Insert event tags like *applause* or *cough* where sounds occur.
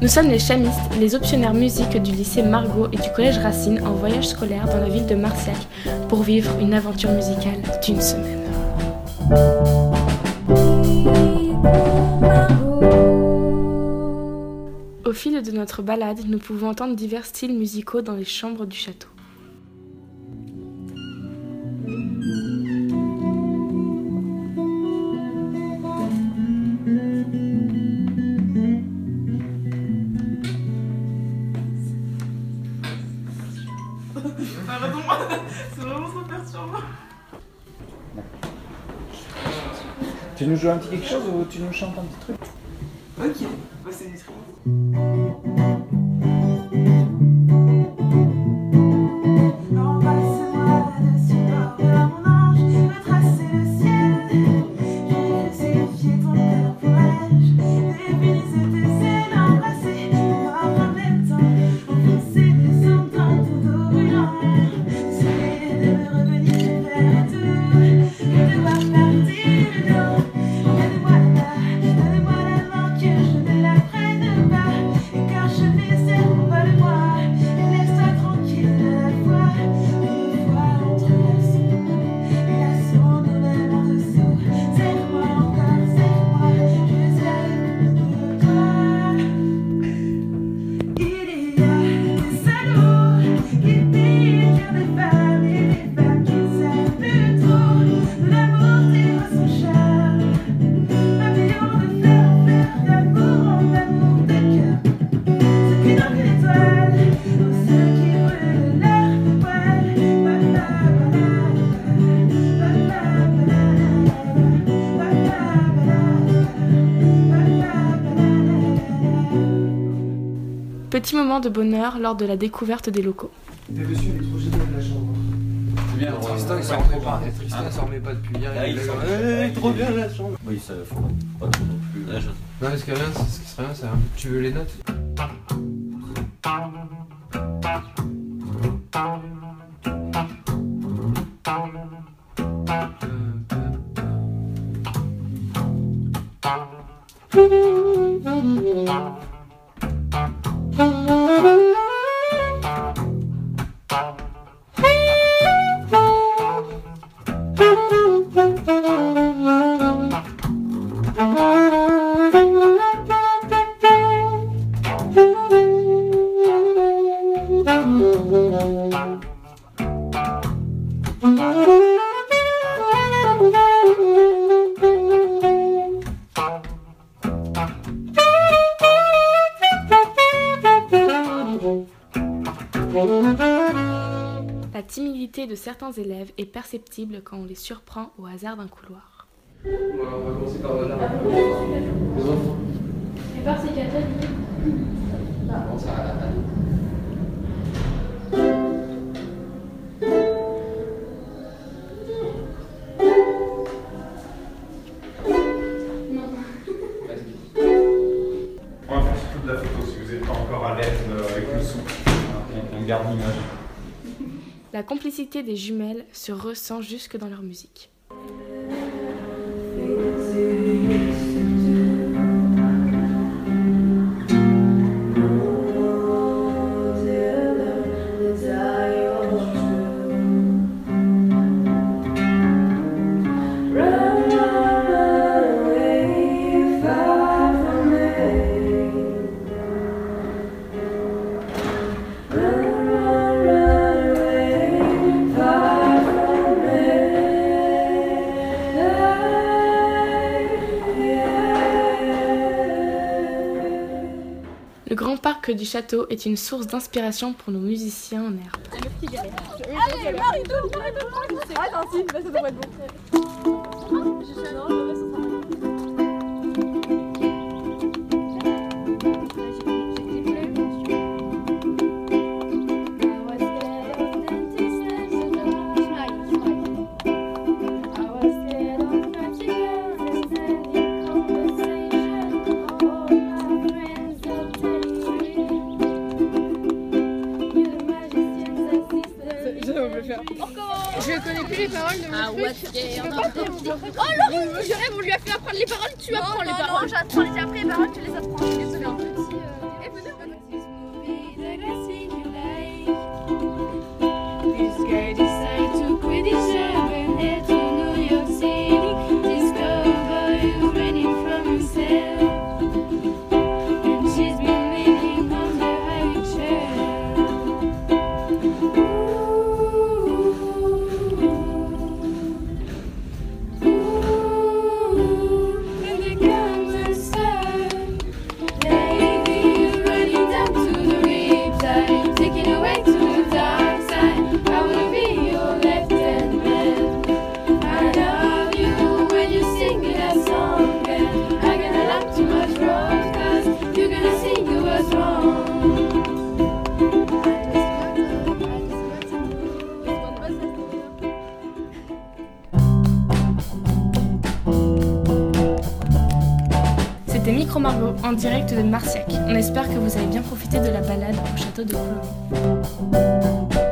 Nous sommes les chamistes, les optionnaires musique du lycée Margot et du collège Racine en voyage scolaire dans la ville de Marseille pour vivre une aventure musicale d'une semaine. Au fil de notre balade, nous pouvons entendre divers styles musicaux dans les chambres du château. *laughs* C'est vraiment trop perturbant. Tu nous joues un petit quelque chose ou tu nous chantes un petit truc? Ok, bah, c'est du Petit moment de bonheur lors de la découverte des locaux. Il est trop génial la chambre. C'est bien, Tristan il s'en remet pas, Tristan il s'en remet pas depuis hier. Ah, il il est trop bien la chambre. Oui, ça faut pas trop non plus. Non, mais ce qui est bien, c'est ce qui serait bien, c'est un- tu veux les notes *laughs* La timidité de certains élèves est perceptible quand on les surprend au hasard d'un couloir. On va commencer par là. On va faire surtout de la photo si vous n'êtes pas encore à l'aise euh, avec le son. On, on garde l'image. La complicité des jumelles se ressent jusque dans leur musique. Le grand parc du château est une source d'inspiration pour nos musiciens en herbe. Je connais plus les paroles de mon truc. Je peux pas te dire. Oh Laurent, je rêve, on lui a fait apprendre les paroles, tu apprends les paroles. Non, j'apprends les après les paroles, tu les apprends. Micro Margot en direct de Marciac. On espère que vous avez bien profité de la balade au château de Coulommiers.